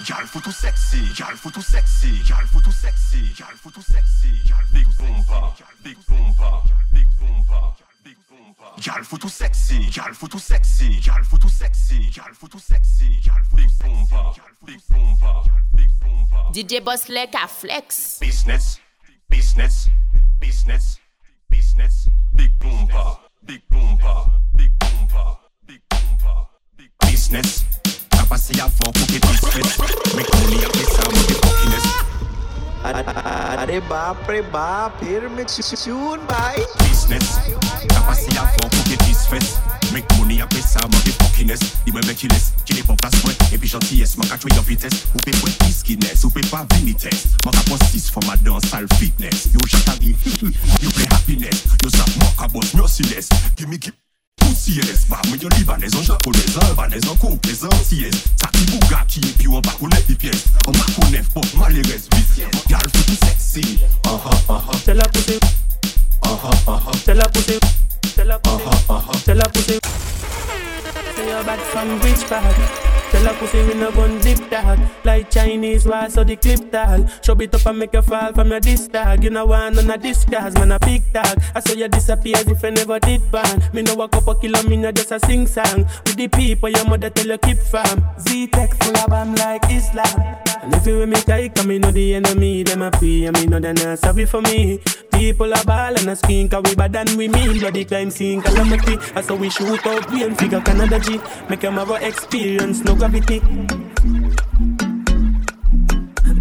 Y'a le photo sexy, y'a le photo sexy, y'a le photo sexy, y'a le photo sexy, y'a big bomba, big bomba, big bomba, big bomba. Y'a le photo sexy, y'a le photo sexy, y'a le photo sexy, y'a le photo sexy, y'a le big bomba, big big. DJ Boss Lek à flex. Business, business, business, business, big bomba, big bomba, big bomba, big bomba, big business. Kapase avant pou ke disfet Mek money apre sa mwen de fuckiness Are ba pre ba permission bay Business. Kapase avant pou ke disfet Mek money apre sa mwen de fuckiness Di mwen mek iles, ki ne pon plas mwen Epi gentillesse, mwen ka chwe yon vites Ou pe fwe piskiness, ou pe pa vinites Mwen ka pon sis fwa ma dans sal fitness. Yo jatari, yo play happiness. Yo sa mwen ka boss, siles Gimme give Poussiès, bah, mais yo libanais, en japonais, en albanais, en complais, en siès. Ça qui Bugatti, et puis on va connaître les pièces. On va connaître, pop, malheureuse, vicieux. Y'all faut tout sexy. Uh huh, uh huh. C'est la poussée, Uh huh, uh huh. c'est la poussée, c'est la poussée, huh, uh huh. c'est la poussée. Say you're bad from part? Tell la pussy we no gun dip tag. Like Chinese why so the clip tag. Show it up and make you fall from your disc tag. You know want none of this cause man a big tag. I saw you disappear as if I never did ban Me know a couple kilo me no just a sing song With the people your mother tell you keep from Z-Tech full of like Islam And if you with me tight come me know the enemy Them a free and me know they not sorry for me. People are ball and a skin Cause we bad than we mean Bloody crime scene. Calamity That's how we shoot out we and figure Canada G. Make them have a experience no gravity.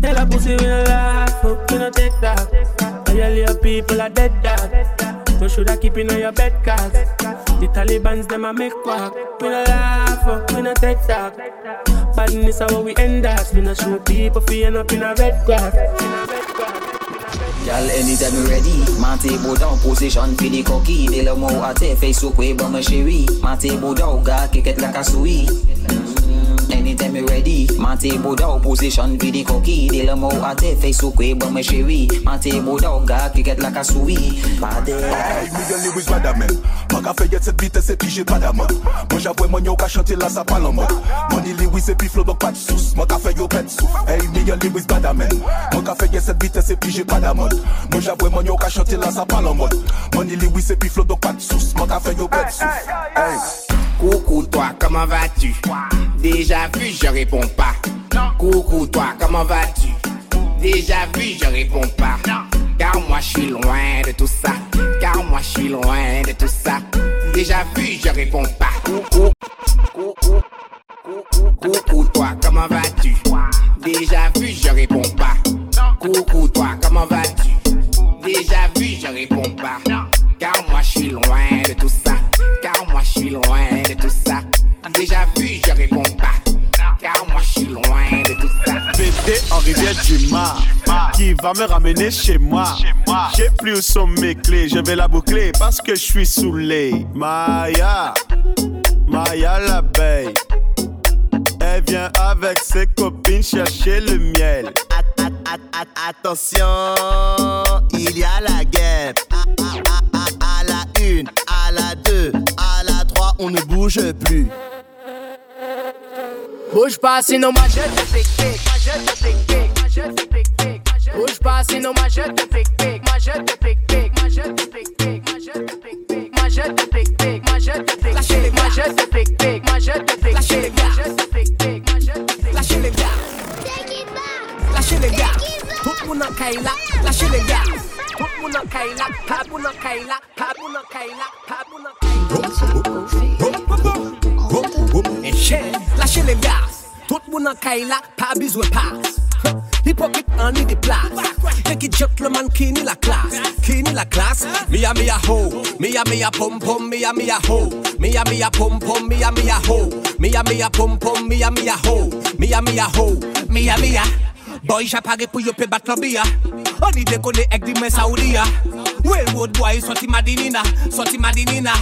Tell a pussy we no laugh Fuck we no take that. All your people are dead dog. So should I keep in on your bed cause The Taliban's them a make quack We no laugh fuck we no take that Badness how we end us We no shoot people for end up in a red grass Y'all anytime you ready Mante boda en position fi di koki De le mou ate fey sou kwe ban me chéri Mante boda ou ga keket la kasoui Anytime you ready. Mante boda en position fi di koki De le mou ate fey sou kwe ban me chéri Mante boda ou ga keket la kasoui Pade Hey, Miguel Lewis Badamen Mwen ka fe yet set vitesse epi j'ai Badaman Mwen javwe mwen yo ka chante la sa pal an mod Money Lewis epi flow dok pat sous Mwen ka yo pet sou Hey, Miguel Lewis Badamen Mwen ka fe yet set vitesse epi j'ai Badaman Mwen javwe mwen yo ka chante la sa pal an mod Money Lewis epi flow dok pat sous Mwen ka yo pet sou Hey Coucou toi, comment vas-tu? Déjà vu, je réponds pas. Coucou toi, comment vas-tu? Déjà vu, je réponds pas. Car moi je suis loin de tout ça. Car moi je suis loin de tout ça. Déjà vu, je réponds pas. Coucou, coucou, coucou, toi, comment vas-tu? Déjà vu, je réponds pas. Coucou toi, comment vas-tu? Déjà vu, je réponds pas. Car moi je suis loin de tout ça. Moi je suis loin de tout ça. Déjà vu, je réponds pas. Car moi je suis loin de tout ça. Pété en rivière du Mar Qui va me ramener chez moi J'ai plus où sont mes clés Je vais la boucler parce que je suis saoulé Maya Maya l'abeille Elle vient avec ses copines chercher le miel At- at- at- at- Attention Il y a la guerre à, à- à- à la une, à la deux, ne bouge plus. Bouge pas sinon ma jette te. Bouge pas sinon ma me a me a pum ho. Me a me a pum ho. Me a me a pum ho. Me a ho. Me a me. Boy, j'apparaît pour yopé battre bia. On y déconne avec des mains saoudia. Well, road boy, sorti madinina, sorti madinina.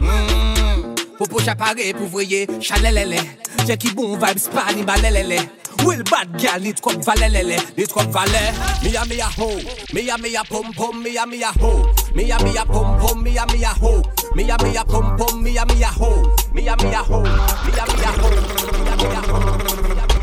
Mmm. Popo j'apparaît pour voyer chalelele. J'ai qui bon vibes pas ni balelele. Will bad girl, need trop valelele. Need trop valet. Mia mia ho. Mia mia pom pom. Mia mia ho. Mia mia pom pom. Mia mia ho. Mia mia pom pom. Mia mia ho. Mia mia ho. Mia mia ho. Mia mia ho. Mia mia ho.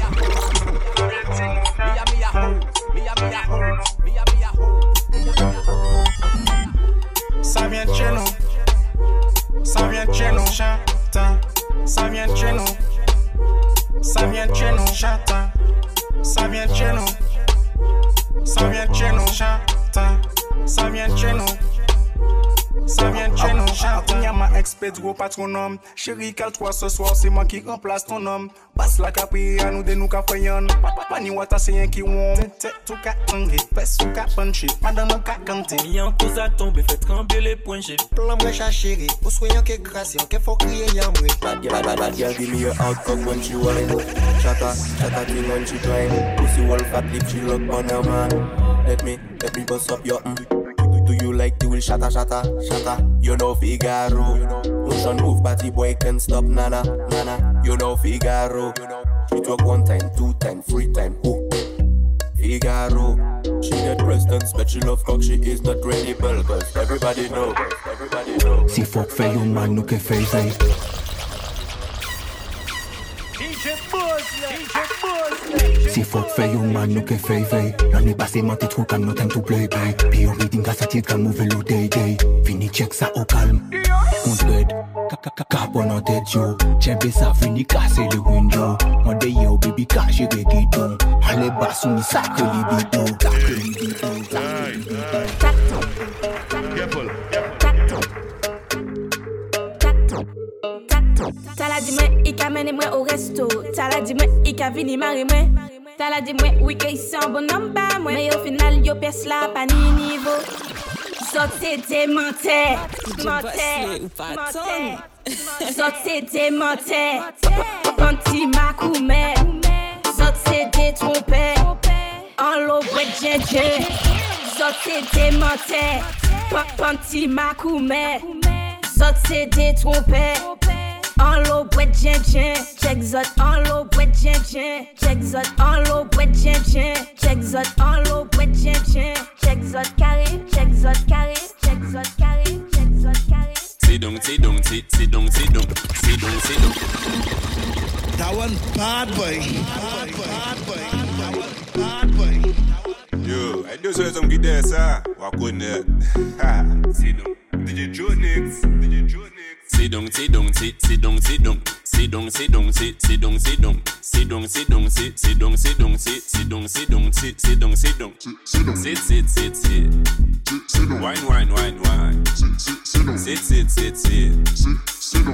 Gros patronome. Chérie, cale toi ce soir, c'est moi qui remplace ton homme. Passe la capri, à nous de nous ka fayon. Pa ni wata c'est rien qui wom. Tête tout ka tangue, pes ou ka punché. Madame ka kante. Yan tous a tombé, fait trembler les poings, j'ai Plan mwen cha chéri, ou soyons que grâce, ke fò kriye yan mwen. Bad girl, bad, bad girl, give me your out cock when she whine. Shatta, shatta thing when she twine. Pussy wall fat lip, she look on her man. Let me, let me bust up your mm. You like the will shatta, shatta, shatta? You know Figaro. Motion move, body boy can't stop, nana, nana. You know Figaro. She talk one time, two time, three time. Who? Figaro. She get presidents, but she love cock, she is not credible. Cause everybody know, everybody know. Si fe yon man nou ke fey Si fok fe yon man nou ke fey fey. Nan e base man te tro kam no time to play play. Pi yon reading ka sa tit kan move lo day day Fini check sa o kalm. Kont red Kapon an tet yo. Chempe sa fini kase le window. Mwen de yo baby ka jere gidon. Ale basou ni sakre li bidon Sakre li bidon Sakre li bidon mene mwen o resto. Tala di mwen i ka vini mari mwen. Tala di mwen wike oui, isi an bonan ba mwen. Me yo final yo pes la pa ni nivou Zot se demante Mente Mente Zot se demante Panti makoume Zot se detrompe An lo wet jenje Zot se demante Panti makoume Zot se detrompe En l'eau boîte djen djen Check zot en l'eau boîte djen djen Check zot en l'eau boîte djen djen Check zot en l'eau boîte djen djen Check zot carré, check zot carré Check zot carré, check zot carré Sit down, sit down, sit, sit down, sit down, sit down, sit down. That one bad boy. Bad boy. Bad boy. That one bad boy. Yo, I just heard some good there, sir. Walk on there. Ha, sit down. DJ Joe Nix. DJ Joe Nix. Sit down, sit down, sit, sit down, sit down. Sit down, sit down, sit, sit down, sit down. Sit down, sit down, sit, sit down, sit down, sit, sit down, sit down, sit, sit down, sit down. Sit, sit, sit, sit. Wine, wine, wine, wine. Sit, sit, sit, sit.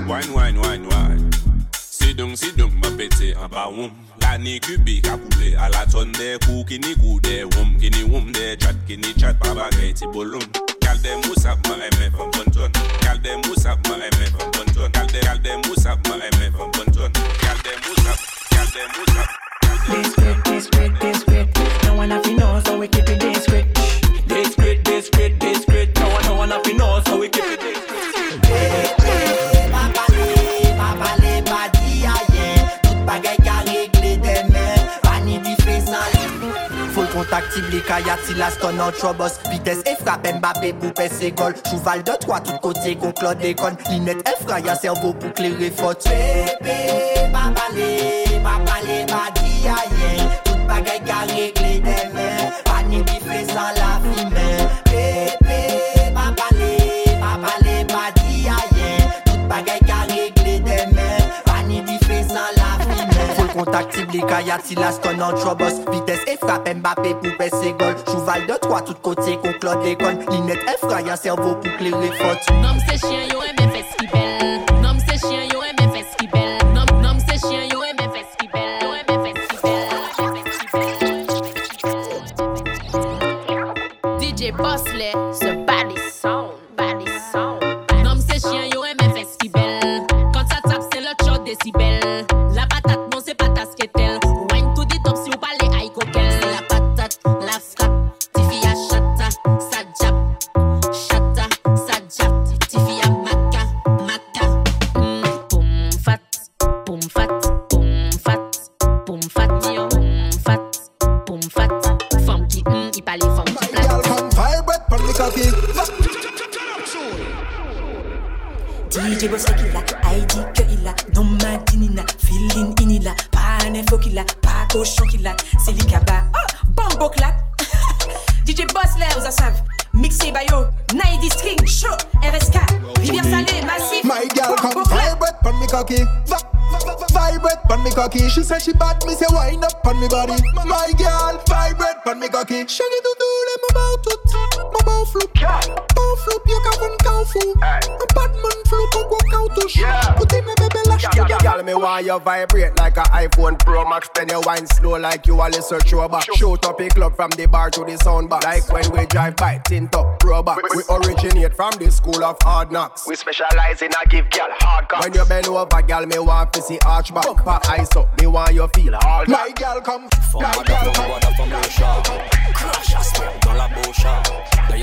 Wine, wine, wine, wine. Sit down, sit down, ma pete en woum. La ni kubi ka koule a la tonne de kou ki ni kou de woum. Ki ni woum de chat, ki ni chat pa bagay ti bolon. Kal de mousap ma eme fam bon ton. Kal de mousap ma eme fam bon ton. Kal de, kal de mousap ma eme fam bon ton. Kal de mousap, kal de mousap. Discreet, discreet, discreet. No one have to know, so we keep it. Discreet, Taktiv li kaya ti la ston an non trobos Vites e frap Mbappé pou pe se gol Chouval de 3 tout kote kon klod de kon Linet e fraya servo pou kleri fot Pepe, pa pale, pa pale, pa di ayen Tout bagay ka regle Kayati la stone en trobos Vitesse et frappe Mbappé pou pes se gol Chouval de 3 tout kote kon klot dekon Linet e frayan servo pou kler le Nom se chien yo eme mixé by yo, Naidi String, show, RSK, Rivière Salée, Massif. My girl come vibrate pon me cocky. Va- Vibrate pon me cocky. She said she bad, me say wind up on me body. My girl, vibrate on me cocky. Shaggy do do, let me bow tout. My bow flip, bow flip, you can run cow fu. A bad man flip, go go cow touch. Put in me baby lash to ya. Girl, me want you vibrate like a iPhone Pro Max. Then you wine slow like you a listen to back. Shoot up a club from the bar to the sound box. Like when we drive by, tint up, pro back. We originate from the school of hard knocks. We specialize in a give girl hard cock. When you bend over, girl, me want to see arch back. Pump eyes up, me want you feel all that. My girl come, Femme my à girl femme, come. voilà femme le chat Crash à sperme dans la bouche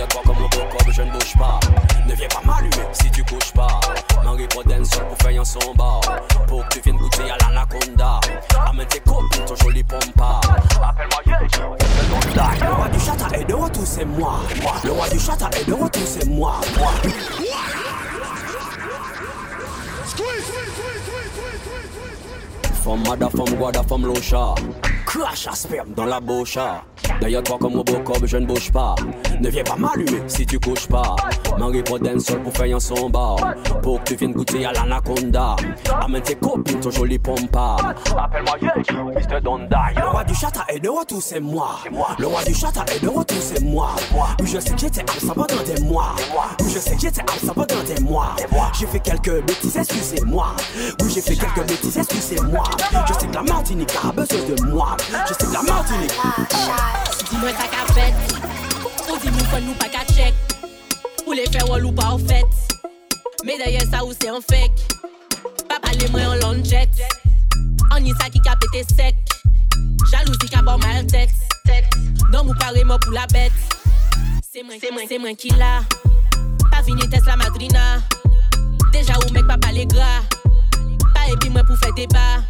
Toi comme un je ne bouge pas. Ne viens pas m'allumer si tu couches pas. Marie Poden seul pour faire son bar Pour que tu viennes goûter à l'anaconda. Amène tes copines, ton joli pompa. Appelle-moi Yeji, le roi du chata est de retour, c'est moi. Le roi du chata est de retour, c'est moi Femme mada, femme guada, locha Crash à sperme dans la bouche Derrière toi comme corps, je ne bouge pas. Ne viens pas m'allumer si tu couches pas. Marie Poden seul pour faire un son bar Pour que tu viennes goûter à l'anaconda. Amène tes copines, ton joli pompa. Appelle-moi Yeji, Mr. Donda Le roi du chata est de retour, c'est moi. Le roi du chata est de retour, c'est moi. Oui, je sais que j'étais absent pendant des mois. Oui, je sais que j'étais absent pendant des mois. J'ai fait quelques bêtises, excusez-moi. Oui, j'ai fait quelques bêtises, excusez-moi Je sais que la Martinique a besoin de moi. Je sais que la Martinique. Dis-moi ça qu'a fait. Ou dis-moi qu'on nous pas qu'à check. Ou les faire ou pas en fait. Mais derrière ça ou c'est un fake. Pas parler moi en long jet. On y ça qui a pété sec Jalousie qui a bon mal tête. Non vous parlez moi pour la bête. C'est moi, c'est moi, c'est moi qui l'a. Pas vini Tesla Madrina. Déjà ou mec pas parler gras. Pas puis moi pour faire débat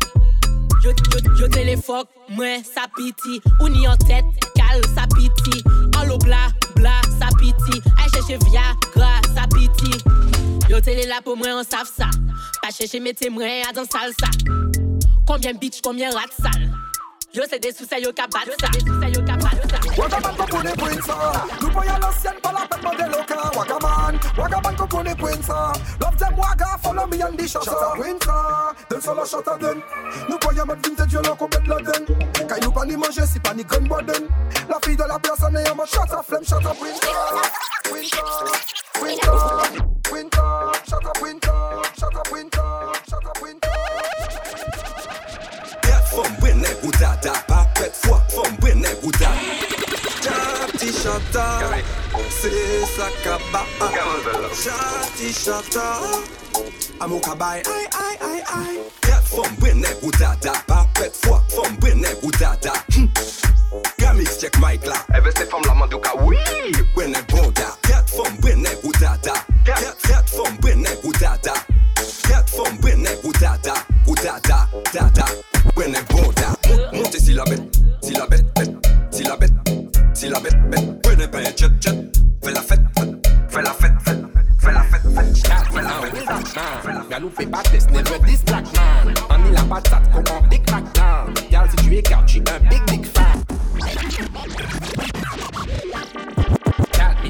Yo, yo, yo téléphone, moi, ça piti. Ou ni en tête, cal, ça piti. En l'eau bla, bla, ça piti. Aïe, chercher Viagra, ça piti. Yo télé là pour moi, on savent ça. Pas chercher mes témoins à dans salsa. Combien bitch, combien rat sale. Yo c'est des sous yo ça. Yo c'est des sous yo cabat ça. Wagaman kokuni prinsa Lupo ya la sien pa la pet model loka. Wagaman, Wagaman kokuni prinsa Love them waga, follow me and the shot Shot prinsa, den solo shot a den Nou ya mat vintage yo loko bet la den Kay nou pa ni manje si pa ni gun boden La fille de la personne et y'a shot a flemme shot a prinsa Prinsa, prinsa, prinsa Shot a prinsa, shot a prinsa, shot a prinsa Fom bwe neg ou dada Pa pet fwa. Fom bwe neg ou dada Chati chata Se sa kaba. Chati chata Amo kabay. Ay ay ay ay. Gat fom bwe neg ou dada Pa pet fwa. Fom bwe neg ou dada hmm. Gamix check mic la. Ebe se bon fom la mandou ka wii Bwe neg boda Gat fom bwe neg ou dada Gat fom bwe neg ou dada Gat fom bwe neg ou dada Ou dada Dada Bwene bonda Monte si la bête Si la bête bête Si la bête Si la bête bête Bwene ben jet jet Fais la fête Fais la fête Fais la fête Fais la fête Galou fait pas test, never this black man. On la patate, comment big back down. Gal, si tu écartes, j'suis un big big fan.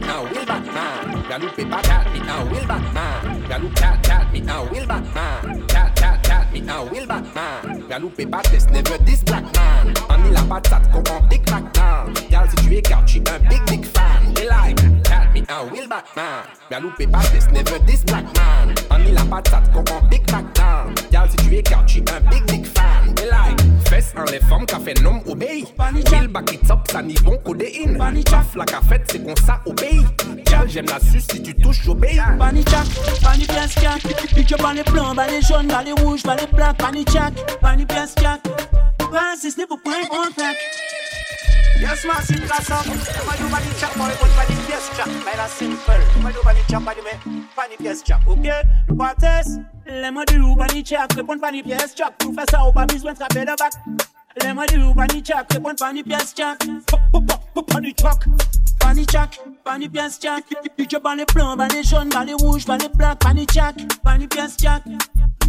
Now, will Batman. Galou fait pas cat me now, will Batman. Galou cat cat me now, will Batman. Cat Galou fait never this black man. On la patate, comment big back down. Gal, si tu écartes, j'suis un big big fan. They like cat me now, will Batman. Fait pas never this black man. On la patate, comment big back down. Gal, si tu écartes, j'suis un big big fan. They like Yes, an le fam ka fe nom obey Mil baki top sa ni bon kodein la ka fet se kon sa obey Gal jem la sus si tu touche obey Pani chak, pani pias chak Piche pan le blan, pan le jaune, pan le rouge, pan le Pani chak, pani pias chak Rasis ne pou pren on Yes, massive up. My do body chop, my put body pièce chop. Mais la simple. My do body chop, body me. Body pièce chop. Ok, nous pas test. Les mots du ou pani check, répondre pani pièce jack. Pour faire ça, ou besoin de frapper de. Les mots du ou pani check, répondre pani pièce jack. Pani check. Pani check, pani pièce jack. Pick up les blancs, bas les jaunes, bas les rouges, bas les blancs. Pani check, pani pièce jack.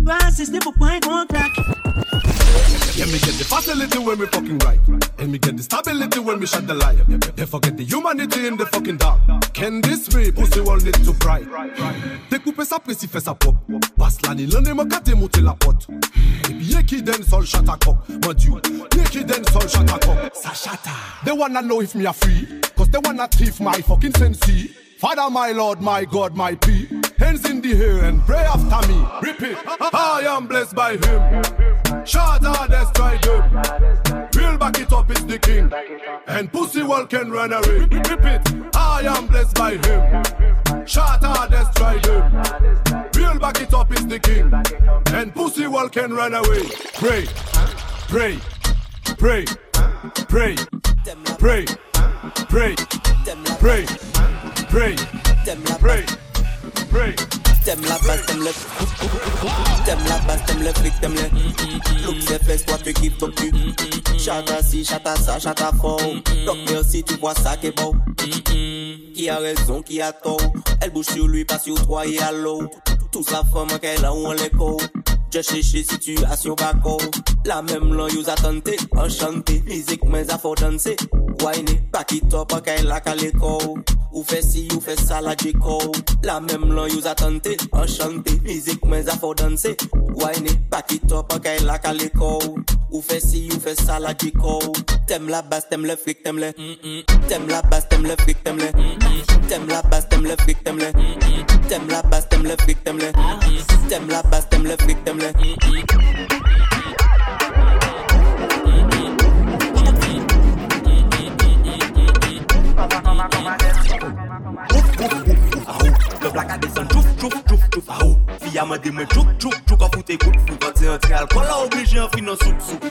Pas insister pour point contact. Yeah, me get the facility when we fucking right. And me get the stability when we shut the light. They forget the humanity in the fucking dark. Can this be pussy all need to bright? Découper sa précis, fait sa pop. Passe l'année, l'année, m'a gâté, monter la pote. Et puis, qui den sol chata cock. Mon dieu, y'a qui den sol chata cock. Sa chata. They wanna know if me a free. Cause they wanna thief my fucking sensi. Father, my Lord, my God, my P. Hands in the air and pray after me. Repeat. I am blessed by him. Out, destroy them. Real back it up is the king. And pussy wall can run away. Repeat. I am blessed by him. Out, destroy them. Real back it up is the king. And pussy wall can run away. Pray, pray, pray, pray, pray, pray, pray, pray, pray. T'aimes la basse, t'aimes le T'aimes la basse, t'aimes le flic, t'aimes le Look ses fesses, toi tu kiffes ton cul Chata si, chata ça, chata fort Donc merci, tu vois ça qui est beau. Qui a raison, qui a tort. Elle bouge sur lui, pas sur toi et à l'eau. Tout sa femme qu'elle a ou en l'écho Je cherche situation bako La même langue, vous attendez Enchanté, musique, mais à faut danser Whiny, back it up, qu'elle a qu'à l'écho Ou fe si, ou fe sa la djeko La mem lan yo zatante Enchante, mizik men za fo danse Waine, baki top, akay la kaleko Ou fe si, ou fe sa la djeko Tem la bas, tem le frik, tem le mm -mm. Tem la bas, tem le frik, tem le mm Tem la bas, tem le frik, tem le Tem la bas, tem le frik, tem le Tem la bas, tem le frik, tem le blaka desan chouf chouf chouf chouf. A ou, fi yaman de men chouk chouk chouk A foute kout fout Kote antre alkol. A oblige an finan souk souk.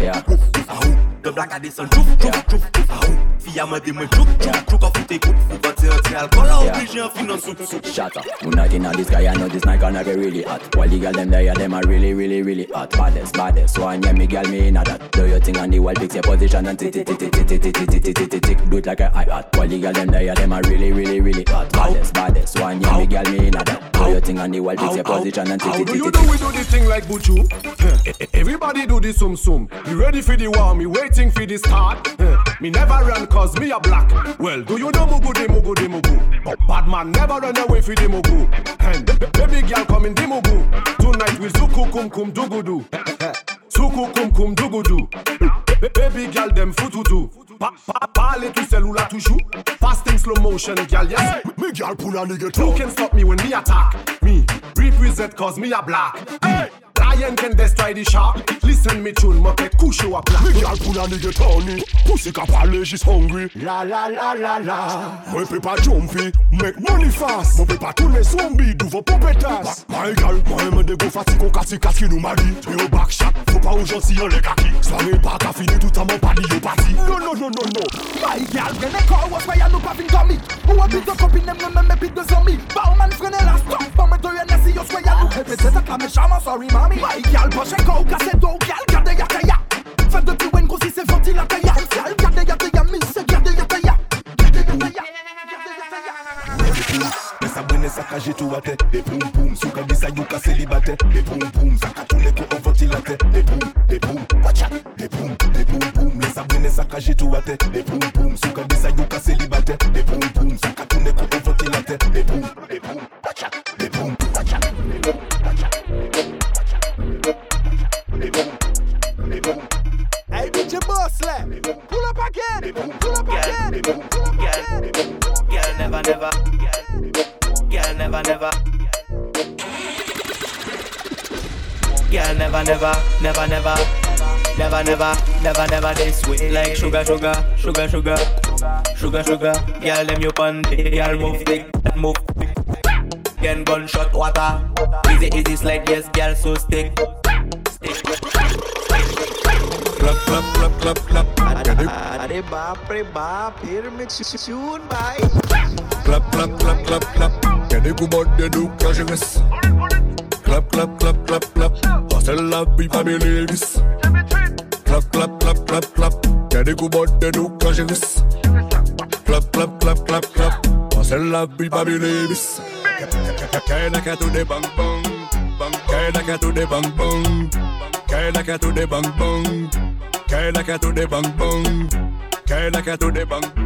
A ou Ah oh Le black a descend chouf chouf chouf chouf ah oh a mandé moi chouk chouk chouk a foute gout fou Quand c'est entré alcool a obligé en fin en soupe soupe Shut up. Who not in this guy, I know this night gonna get really hot. While the girl them there, them are really, really, really hot. Baddest, baddest. One, yeah, me girl, me in a that. Do your thing on the wall, fix your position and tick, tick, tick, tick, tick, tick, tick, tick, tick, tick, tick, tick. Do it like a high hat. While the girl them there, them are really, really, really hot. Baddest, baddest. One, yeah, me girl, me in a that. Do your thing on the wall, fix your position and tick, How tick, do tick, you tick, do we do the thing like Buju? Huh. Everybody do the sum sum. You ready for the war? Me waiting for the start. Hmm. Me never run cause me a black. Well, do you know mugu de mugu de mugu? But bad man never run away for the mugu. And baby girl come in the mugu. Tonight we zuku kum kum dugudu. Suku kum kum dugudu. Baby girl them fututu. Pa pa parle tout seul ou là toujours. Fasting slow motion, girl yes. Me girl pull a nigga Who can stop me when me attack? Me represent cause me a black lion can destroy the shark. Listen me tune, ma pet kush you a black. Me girl pull a nigga Tony, pussy cap pale, she's hungry. La la la la la. My paper jumpy, make money fast. My paper tune zombie, do for puppetas. My girl, my man de go fati kon kasi kasi nou mari. Yo back shot, faut pas aujourd'hui on les kaki. Soirée pas ka fini tout à mon padi yo parti. No no no no no. My girl, when I call was why I no pavin dummy. Who a big up in them no me big the zombie. Bauman frene la stop, bombe to your nasi yo swaya nou. Represent a clame shama, sorry mommy. Baïgal, pas chez Kou, cassé d'eau, gal, garde ya kaya. Femme de plus wen, grossi, c'est venti la kaya. Gal, garde ya kaya, miss, garde ya kaya. Garde garde. Sa mwene tou ate poum poum yu ka selibate poum poum tou leke poum, poum Wacha poum, poum poum Le sa tou ate poum poum yu ka selibate poum poum tou leke poum, poum never never Never never Never never Never never this way Like sugar sugar Sugar sugar Sugar sugar Girl them you pon Girl move thick Move quick Again gunshot water Easy easy slide yes girl so stick Clap, clap, clap, clap, clap Are baap रे बाप फिर मैं चून भाई Clap, clap, clap, clap, clap Kede kou bod de nou ka jenes Clap, clap, clap, clap, clap. Hustle la vie, famille ladies. Clap, clap, clap, clap, clap. Y'a des coups bottes de nous quand j'ai Clap, clap, clap, clap, clap. Hustle la vie, famille ladies. Kaina ka to de bang bang. Kaina ka to de bang bang. Kaina ka to de bang bang. Kaina ka to de bang bang. Kaina ka to de bang bang.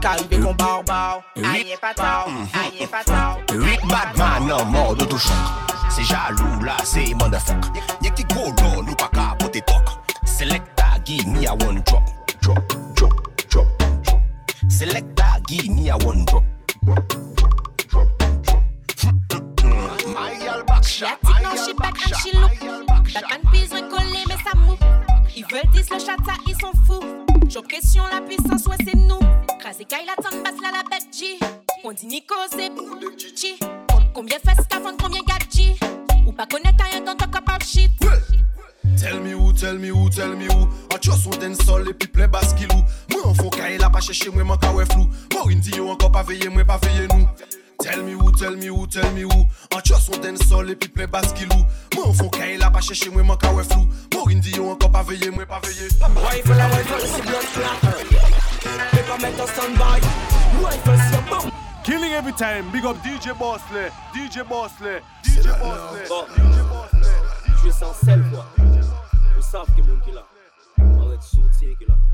Karibe kon barbar, aye pataw, mhm. aye pataw Rik badman nan mord otochok Se jalou la se mandafok Nye ki golo nou pa ka pote tok Selekta gi ni a one drop. Drop, drop, drop, drop. Selekta gi ni a one drop. Drop, drop, drop, drop Mayal bakshak, non, mayal bakshak Bakman pizwe kole me sa mou I vel dis le chata, i son fou J'ai pression, la puissance, ouais, c'est nous. Crasé Kyle, la tonne basse, là, la bête G. On dit Nico, c'est Chi. Combien fesses qu'avant, combien gadji. Ou pas connaître rien dans ton capable shit. Tell me who, tell me who, tell me who A just ou den sol e pi ple baskilou Mwen fon ka e la pa chèche mwen man ka we flou Morin di yo anko pa veye mwen pa veye nou Tell me who, tell me who, tell me who A just ou den sol e pi ple baskilou Mwen fon ka e la pa chèche mwen man ka we flou Morin di yo anko pa veye mwen pa veye Rifle la rifle, c'est blood clot. Paper metal standby. Rifle, c'est un bomb. Killing every time, big up DJ Bosley DJ Bosley DJ Bosley DJ Je suis sans sel, là. Arrête sauter qui là. El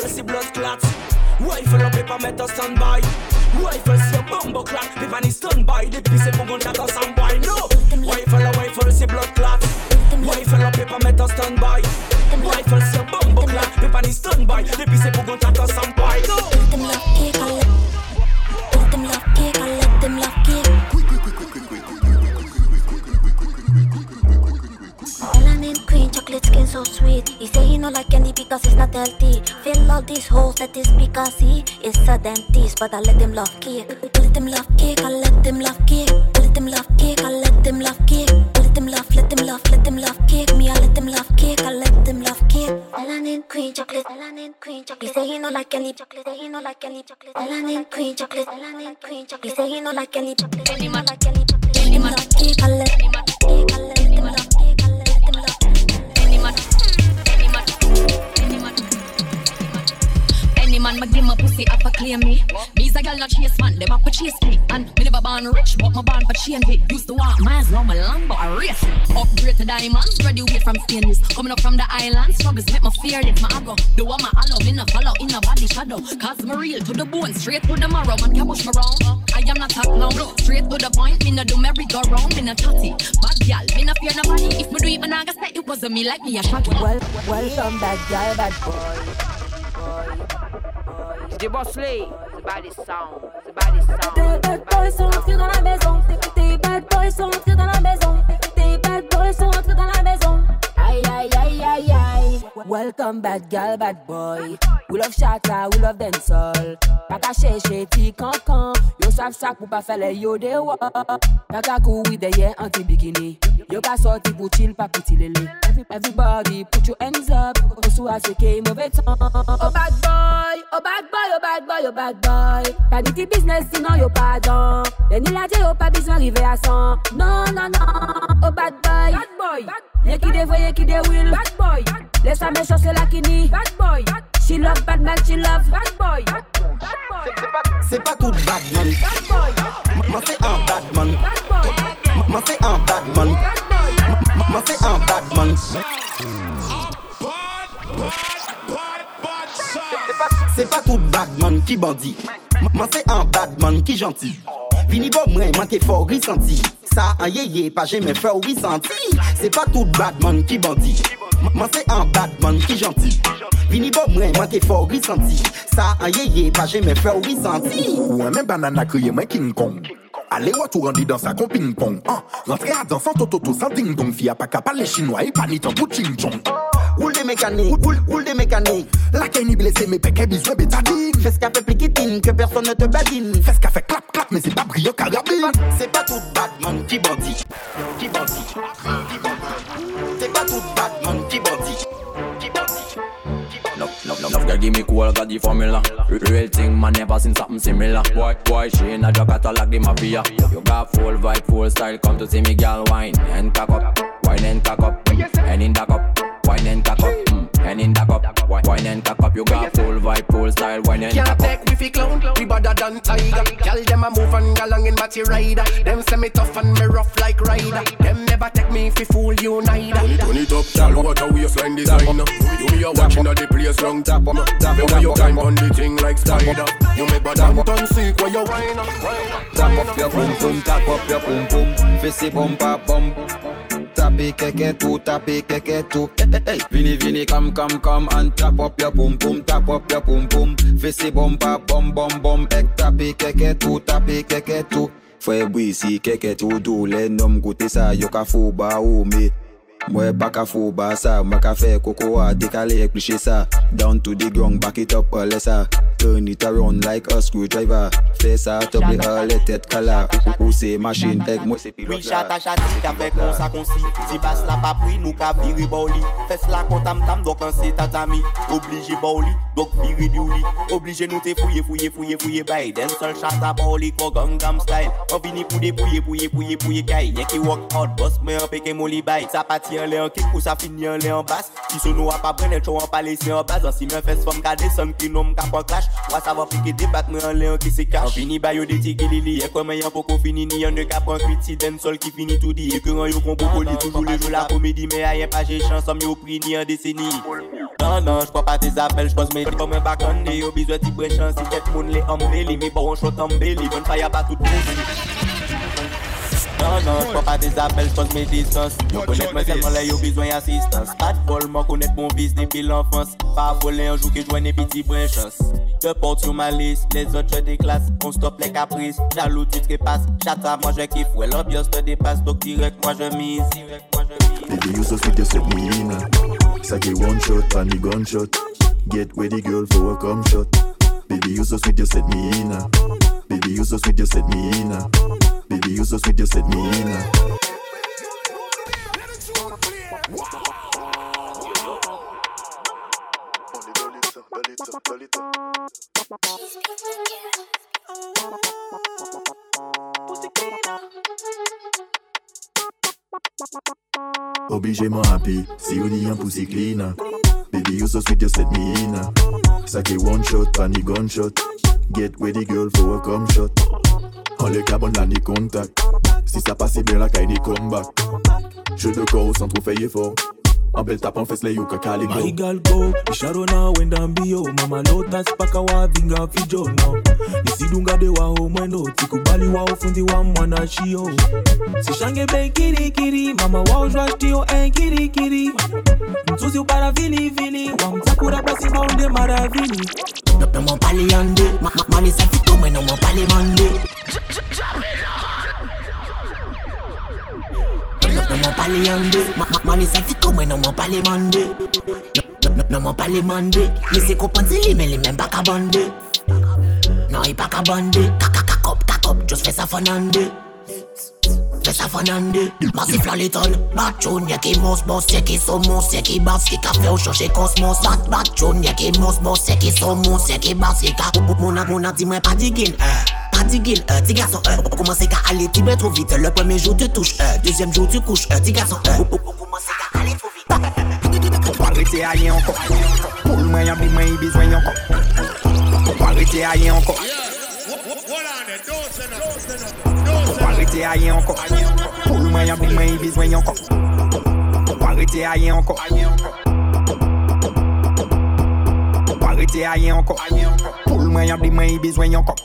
C'est blood clot. Rifle la paper metal standby. Rifle, c'est un bomb clot. Paper ni standby. Depuis c'est pour qu'on t'attend sans boy. No. Rifle la rifle, c'est blood clot. Rifle la paper metal standby. Rifle, c'est un bomb clot. Paper ni standby. Depuis c'est pour qu'on t'attend sans boy. No. Them love so sweet. He say he no like candy because it's not healthy. Fill all these holes that is because he is a dentist, but I let them love cake. Let them love cake, I let them love cake. Let them love cake, I let them love cake. Let them love, let them love, let them love cake. Me, I let them love cake, I let them love cake. Melanin queen, chocolate, melanin queen, chocolate. He say he no like candy, chocolate. He no like candy, chocolate. Melanin queen, chocolate, melanin queen, chocolate. He say he no like candy, chocolate. He no like candy, chocolate. Let them love cake, I let them love cake, I let man, my give my pussy up a claim me. Me's a girl not chase man, them up a chase me. And me never born rich, but my born for change it. Used to walk miles round my Lambo, I race it. Upgrade to diamonds, graduate from stainless. Coming up from the island, struggles make my fear it. My ago, the one my hollow, me no follow in a body shadow. Cause me real to the bone, straight to the marrow. Man can push me wrong. I am not talk now, straight to the point. Me no do merry go round, me no chatty. Bad gal, me no fear nobody. If me do man I say it wasn't me like me a shaggy. Well, welcome back, gal, bad boy. DJ Bossley, c'est pas des sons, c'est pas des sons. Tes bad boys sont entrés dans la maison. Tes bad boys sont entrés dans la maison. Welcome back, gal, bad boy. We love chata, we love dancehall. Pas qu'à chercher, ti cancan. Yo savent ça pour pas faire les yo de wa. Pas qu'à courir derrière anti-bikini. Yo pas sorti pour chill, pas pour lélé. Everybody, put your hands up. Osu a seke, mauvais temps. Oh bad boy, oh bad boy, oh bad boy, oh bad boy. T'as dit tes business, sinon yo pas dans. Deni la dit, yo pas besoin d'arriver à 100. Non, non, non. Oh bad boy, bad boy. Y'a Ye ki de voye, Bad boy. Le sa me chose la kini Bad boy. She love bad man, she love. Bad boy. Se pa tout bad man. Ma fe an bad man. Ma fe an bad man. Ma fe an bad man. Bad, bad, bad Se pa tout badman ki bandi Man se an badman ki janti Vini bo mwen man te for risanti Sa an yeye pa jemen fè ou risanti Se pa tout badman ki bandi Man se an badman ki janti Vini bo mwen man te for risanti Sa an yeye pa jemen fè ou risanti Ou an men banana kriye men King Kong Allez, retour en dans sa ping-pong. Hein? Ah, Rentrer à dansant, toto, sans ding-dong. Fia pas qu'à parler chinois et pas ni tant pour ching-chong. Roule des mécaniques, roule, roule des mécaniques. La Kenny blessé, mais péké besoin bétadine. Fais ce qu'a fait pliquitine, que personne ne te badine. Fais ce qu'a fait clap clap, mais c'est pas brillant carabine. C'est pas tout Batman qui bandit, qui bandit, qui bandit. C'est pas tout Batman qui bandit, qui bandit. Love, girl give me cool, got the formula Real thing, man, never seen something similar Boy, boy, she in a drop catalog, the mafia You got full vibe, full style, come to see me, girl, wine and cock up Wine and cock up, and in the cup Wine and cock up, mm, and in the cup Wine wine and cock up, you got full vibe, full style, wine and cock up. Can't cock take up me clown, we better than tiger. Girl, them a move and galang in body rider. Them say me tough and me rough like rider. Them never take me fi fool you neither. Turn it up, girl, what a waistline designer. You me a watching at the place long tap on Tap on you climb on the thing like Spider. You make bad and turn sick when you whine up. Tap up your boom boom, tap up your boom boom. Fessy bum pa Tapé keke tout, tapé keke tout. Hey, hey, hey. Vini vini come come come and tap up your boom boom, tap up your boom boom. Fessy bum pa bum bum bum. Ek tapé keke tout, tapé keke tout. Fwe bwisi keke tout dou Le nom goute sa yo ka fou ba Mwen pa ka fo ba sa, mwen ka fe koko a, dekale ek pliche sa. Down to the ground, back it up a lesa Turn it around like a screwdriver. Fè sa, toble a le tet kala. Ou se machin ek mwen se pilot la Oui chata chati, ka fe kon sa kon si Si bas la pa pri, nou ka viri ba ou li Fes la kon tam tam, dok an se tatami Oblige ba ou li, dok viri di ou li Oblige nou te fouye fouye fouye fouye bay. Den sol chata ba ou li ko gangam style. An vini pou de pouye pouye pouye pouye kay. Yen ki walk out, boss mwen an peke moli bay. Sa pati ki an le an kik pou sa fini an le an bas. Si sou nou ap apren el chou an pale se an bas. An si men fes fom kade son ki nou mka pon clash. Wa sa va pike debak men an le an ki se kash An fini bayo de ti gili li e kome yon poko fini ni An ne ka pon kwit si den sol ki fini tout di. E kuran yo kon boko li toujou le jou la komedi Me a yen pa jè chansom yo pri ni an deseni. Nan nan jpon pa te zapel jpon se meti Kome bakande yo bizwe ti brechan si tet moun le ambeli Me bon chot ambeli bon faya pa tout mousi Non, non, je prends pas des appels, je mes distances. Vous connaissez moi seulement là, besoin d'assistance. Pas de vol, moi connaître mon vice depuis l'enfance. Pas voler un jour qui joue une petite brinchance. Te porte sur ma liste, les autres je déclasse. On stoppe les caprices, jaloux tu te passes. Chata, moi je kiffe, ouais, l'ambiance te dépasse. Donc direct, moi je mise. Baby, you so sweet, you set me in. Ça qui one shot, pas ni gunshot. Get ready, girl, for a come shot. Baby, you so sweet, you set me in. Baby, you so sweet, you set me in a Baby, you so sweet, you set me in a Obligé moi happy, si you need un pussy cleaner. Baby, you so sweet, you set me in a Sake one shot, the gunshot Get the girl for a come shot. On le carbone là ni contact. Si ça passe bien la caille ni comeback. Jeu de corps sans trop faire effort. En belle tape en fesse les yuka calico. My girl go, isharona mama lotas paka wavinga vijono nisidunga de wao mwendo tikubali wao fundi wa mwana shio sishange bei kirikiri mama wao jwashtio en kirikiri mzuzi upara vilivili wamtakura basi maunde maravini Nop nan mwen pale yande Mani sa fito mwen nan mwen pale mande Nop nan mwen pale yande Mani sa fito mwen nan mwen pale mande Nop nan mwen pale mande Mese kopan zili men li men baka bande Nan yi baka bande Kakakakop kakop Just fesa fanande Chacha Fernandez Massif la little Bad y'a qui mousse boss Y'a qui sont mousse, y'a qui basse Qui café ou changer cosmos. Bad bad tune, y'a qui mousse boss Y'a qui sont mousse, y'a qui basse Y'a qui Mouna mouna dis-moi pas digin hein. Pas digin, hein. petit garçon hein. Commencez qu'à aller t'y trop vite. Le premier jour tu touches Deuxième jour tu couches Petit garçon Commencez qu'à aller trop vite. Comparé t'es aillé encore. Pour le moyen, il besoin encore. Comparé t'es aillé encore. Voilà, on est encore. Pour le moyen, mais moi, il besoin encore. Pas arrêter à rien encore. Pas arrêter à rien encore. Pour le moyen, mais moi, il besoin encore.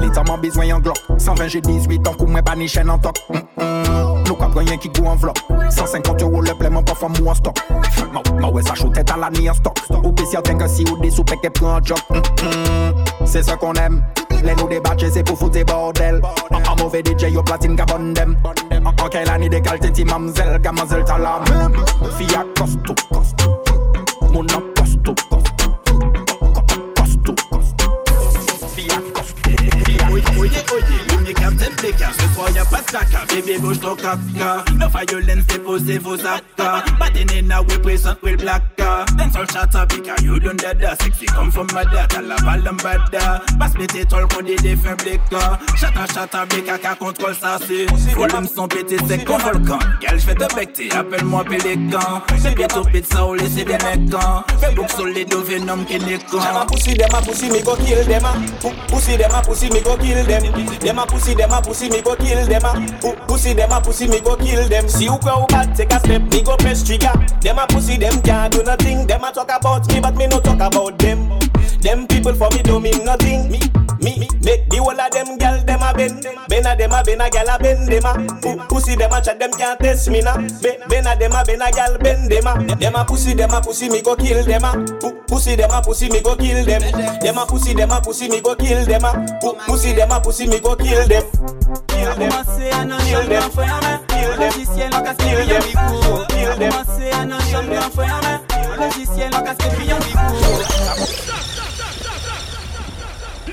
Les temps m'ont besoin en glock 120 j'ai 18 ans, coup moi pas ni chaîne en toc. Nous cap rien qui go en vlog 150 euros le plein, mon pas femme en stock Ma, ouais ça chaud tête à la ni en stock Ou spécial t'es si ou des soupes qui prend un job. C'est ça qu'on aime Le nou debache se pou foute bordel. An mouve DJ yo platin ka bon dem. An ke lani de kalte ti mamzel Gamazel tala mem. Fiya kostou Moun ap kostou Kostou Fiya kostou Oye, oye, Bleka Ce soir y'a pas de caca, bébé bouge ton caca No violence, déposez vos actes. Batene na we present will blacka Dancehall shatta bika, you done dada Sexy come from my data, la balle bada Passe pété tol qu'on des fins bleka Chata chata bika, ka contrôle ça c'est Volume son pété sec comme volcan Gal j'vais te becter, appelle-moi pélécan. C'est bientôt pizza ou laisser des mecs Fais book solide au venom qui n'est con Them a pussy, them a pussy, me go kill them a Pussy, them a pussy, me go kill them Them a pussy, them a pussy, me go kill them ah. a Pussy, them a pussy, me go kill them. See you go back, take a step, me go press trigger. Them a pussy, them can't do nothing. Them a talk about me, but me no talk about them Them people for me don't mean nothing. Me, me, me. Make the whole of them gal, them a bend. Ben a them a ben a gal a bend them a. Pussy, them a chat, them can't test me na. Be- Ben a them a ben a gal bend them a. Them a pussy, them a pussy, me go kill them a. Pussy, them a pussy, me go kill them. Them a pussy, them a pussy, me go kill them a. Pussy, them a pussy, me go kill them. Kill them, kill them, kill them, logiciel en casque kill bien them, micro. kill them, Commencez à nos chambres en ferme. Logiciel en casque bien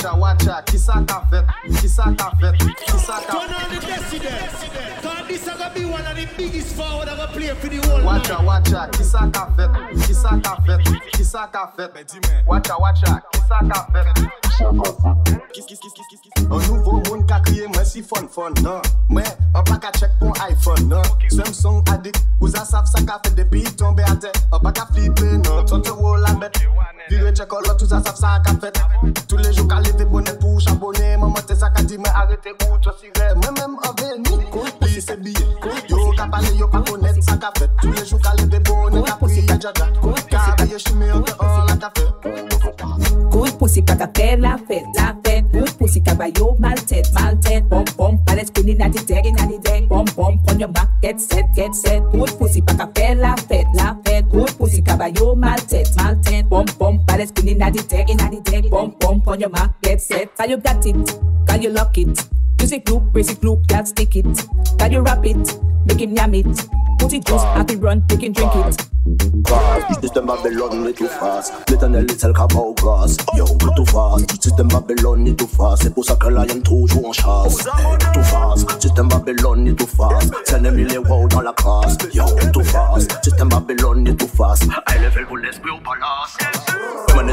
Watcha, watcha, ki sa ka fet, ki sa ka fet, ki ka fet. Turn on the president. cause this a gonna be one of the biggest forward I gonna play for the whole Watcha, night. watcha, ki sa ka fet, ki sa ka fet, ki ka fet. Watcha, watcha, ki sa ka fet. Un nouveau monde qui a crié, moi si fun fun, non. Moi, on pas qu'à check pour iPhone, non. Samsung a dit, vous a savent ça qu'a fait des pays tomber à terre. On pas qu'à flipper, non. Tant de wall à mettre. Virer check all tout ça savent ça qu'a fait. Tous les jours, caler des bonnets pour chabonner. Maman, t'es ça qu'a dit, mais arrêtez ou toi si vrai. Moi même, en venu, compliqué, c'est bien. Yo, qu'a parlé, yo, pas connaître ça qu'a fait. Tous les jours, caler des bonnets, t'as pris, y'a déjà d'un. Qu'a veillé, chimé, on est en la café. Good pussy kaka la fet, la fet. Good pussy caballo maltet, maltet. Bum bum, balance good inna the deck, inna the deck. Bum bum, on your back, get set, get set. Good pussy kaka la fet, la fet. Good pussy caballo maltet, maltet. Bum bum, balance good inna the deck, inna the deck. Bum bum, on your back get set. Can you got it? Can you lock it? Use it glue, brace glue, can't stick it. Can you wrap it? Make him yam it. Put it juice, have it run, make him drink it. Du système Babylone est tout face L'éternel est celle qui a pas au gaz Yo, tout face, du système Babylone est tout face C'est pour ça que la y'aime toujours en chasse tout face, système Babylone est tout face C'est l'ennemi les wow dans la crasse Yo, tout face, système Babylone est tout face High level pour l'esprit au palace Mon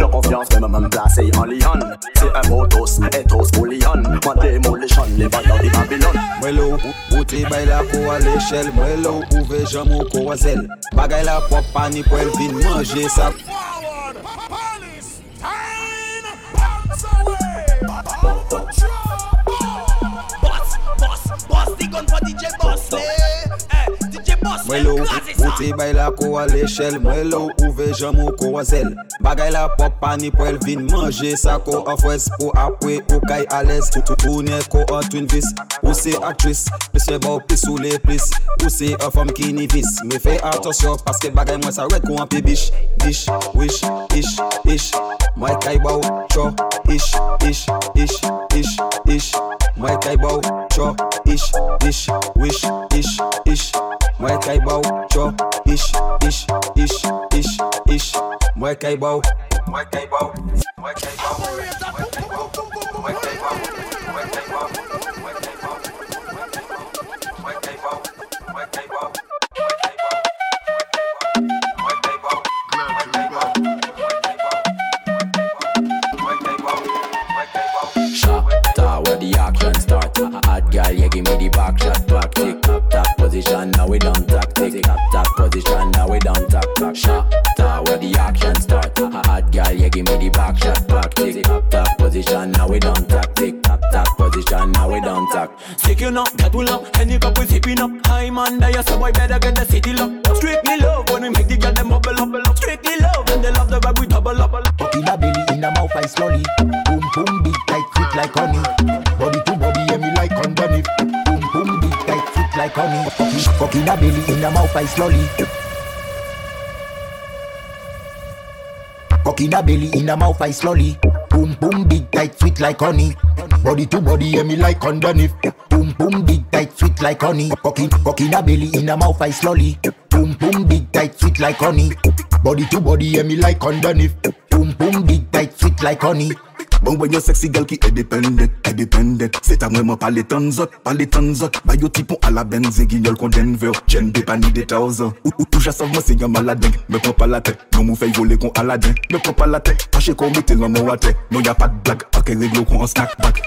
De confiance, même même placé en lion C'est un beau toast, ethos pour Lyon Ma démolition, les batailles de Babylone Mwelo, ou te bay la a l'échelle Mwelo, ouve jam ou vil Bagay la pop pani pou el vin manje sa. Palestine, bounce away, bounce away Mwen lou, te bay la ko al eshel Mwen lou, ouve jam ou ko wazel Bagay la pop pa ni pou el vin manje Sa ko afwes pou apwe ou kay alez ales Toutoune ko a twin vis Ou se aktris, Pis fe baw pis ou le plis Ou se a fom ki ni vis. Me fe atosyon paske bagay mwen sa red ko an pi bish. Dish, wish, ish, ish. Mwen kay baw, cho, ish, ish, ish, ish, ish. Muay Thai bow, cho, ish, ish, wish, ish, ish. Muay Thai bow, cho, ish, ish, ish, ish, ish. Muay Thai bow, Muay Thai bow, Muay Thai bow, Muay Thai bow. give me the back shot, back tick, tap, tap position. Now we don't tack, tick, tap, tap position. Now we don't tack, tack, shot, ta, where the action start. Hot girl, you give me the back shot, back tick, tap, tap position. Now we don't tack, tick, tap, tap position. Now we don't tack. Sick you know, that will up, any cup we sipping up. High man, die, so boy better get the city locked. Strictly love when we make the girl them bubble up. Strictly love when they love the vibe we double up. Up in a belly, in the mouth I slowly. Boom boom, beat like quick like honey. Body to body, and me like underneath like honey. In the belly, in the mouth, I slowly. Cock in the belly, in the mouth, I slowly. Boom boom, big tight, sweet like honey. Body to body, yeah me like underneath. Boom boom, big tight, sweet like honey. Cock in, cock in the belly, in the mouth, I slowly. Boom boom, big tight, sweet like honey. Body to body, yeah me like underneath. Boom boom, big tight, sweet like honey. Bon voyons ouais, sexy girl qui est dépendante, est dépendante. C'est à moi moi pas les tanzot, pas les tanzot. Bah yo typon à la benze, guignol qu'on Denver. J'aime des paniers des thousands. Ou, ou touche à sa moi c'est un malade. Me prends pas la tête, non mou fait voler qu'on aladin. Me prends pas la tête, tâchez qu'on mette l'homme en raté. Non y'a pas de blague, ok réglo qu'on en snack back.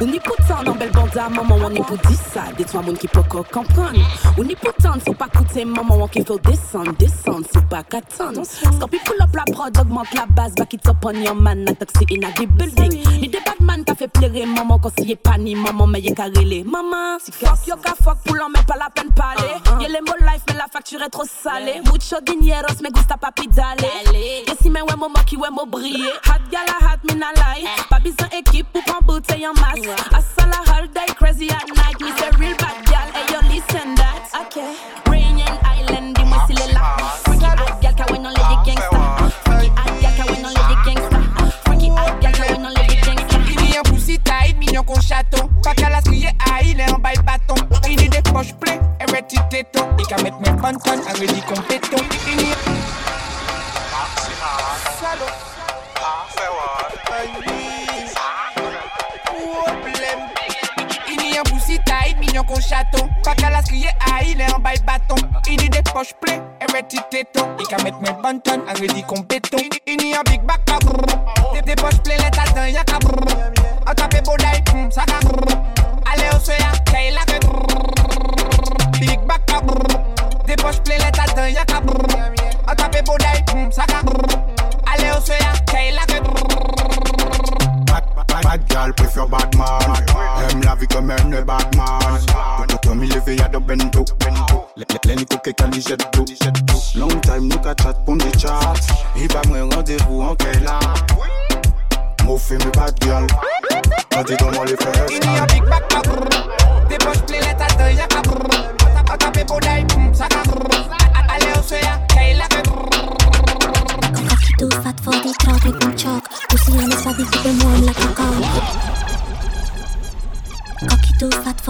On est pourtant dans belle bande à maman, on est pour dire ça. Des trois mounes qui peuvent comprendre. On est pourtant, faut pas coûter maman, on qu'il faut descendre, descendre, faut pas qu'attendre. Scorpion pull up la prod, augmente la base, back it up on your man, intoxique in a building. Ni de bad man ka fe plere maman kon si ye pa ni maman me ye ka rele. Maman, fuck yo ka fuck pou l'an men pa la peine pale. Uh, uh. Ye le mo life mais la facture est trop salée. Yeah. Mucho dineros me gusta pa pidale. Ye si men we mo maki we mo brille. Hot gala hot me na lie. Uh-huh. Pa bizan équipe pou pran boute yon mas. Uh-huh. Asala all day crazy at night. Me say real bad gal, hey yo listen that.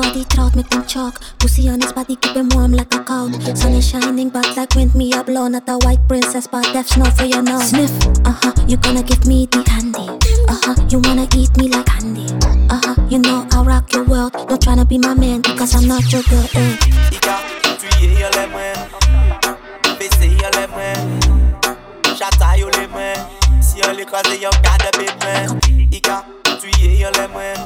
Too fat for the throat, make them choke. Pussy on his body, keep him warm like a cow. Sun is shining back like wind, me a blow, not a white princess, but death snow for your nose. Sniff, uh huh, you gonna give me the candy. Uh huh, you wanna eat me like candy. Uh huh, you know I'll rock your world. Don't tryna be my man because I'm not your girl. Eh. Tuye yo le mwen Bese yo le mwen Chata yo le mwen Si yo le kwaze yo gade be mwen Ika tuye yo le mwen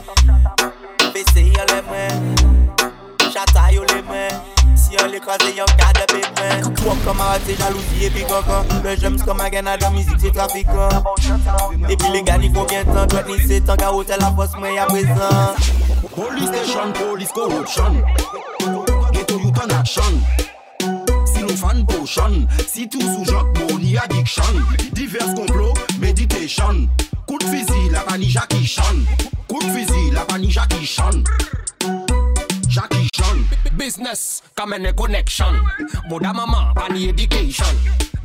l'écraser, y'en garde le pépin. Pour camarade, c'est jalousie et puis coco. Le j'aime comme un gain de musique, c'est trafiquant. Et puis les gars, ils font bien tant, toi, ni c'est tant qu'à hôtel, la force, mais y'a présent. Police station, police corruption. Ghetto youth en action. Si nous fan potion, si tout sous joc, money addiction. Divers complots, meditation. Coup de fusil, la vanille qui chante. Coup de fusil, la vanille qui chante. Jackie John Business, kamene connection. Boda mama, pani education.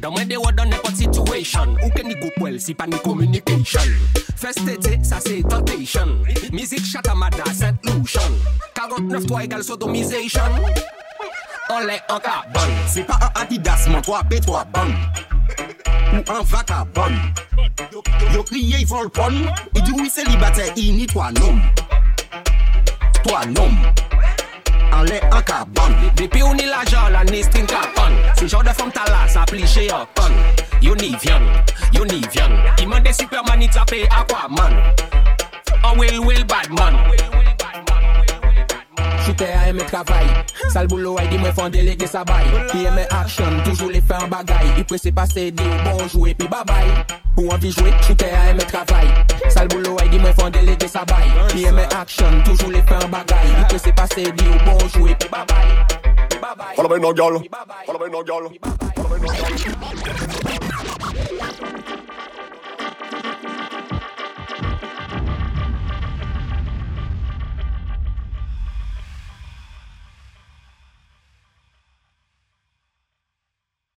Dame de wad ane pot situation. Ou ke ni gopwel si pani communication? Festete, sa se temptation. Mizik chatamada, St. Lucian 49 3 egal sodomization An lè an ka bon Se pa an adidas man 3P3 bon Ou an vaka bon Yo kriye yon volpon I di ou yi selibate, yi ni 3 nom 3 nom non En l'air en carbone Depuis on est l'argent, la n'est string carbone. Ce genre de femme t'as là, ça plie chez un con. You n'y viens, you n'y viens. Il m'a des Superman, il tape Aquaman. Will, will, bad Site a eme travay Sal boulou ay di mwen fon delege sa bay Pi eme aksyon, toujou le fe an bagay I prese pase de ou bonjou epi babay Ou anvi jwe, site a eme travay Sal boulou ay di mwen fon delege sa bay Pi eme aksyon, toujou le fe an bagay I prese pase de ou bonjou epi babay Fala bay nan gyal Fala bay nan gyal Fala bay nan gyal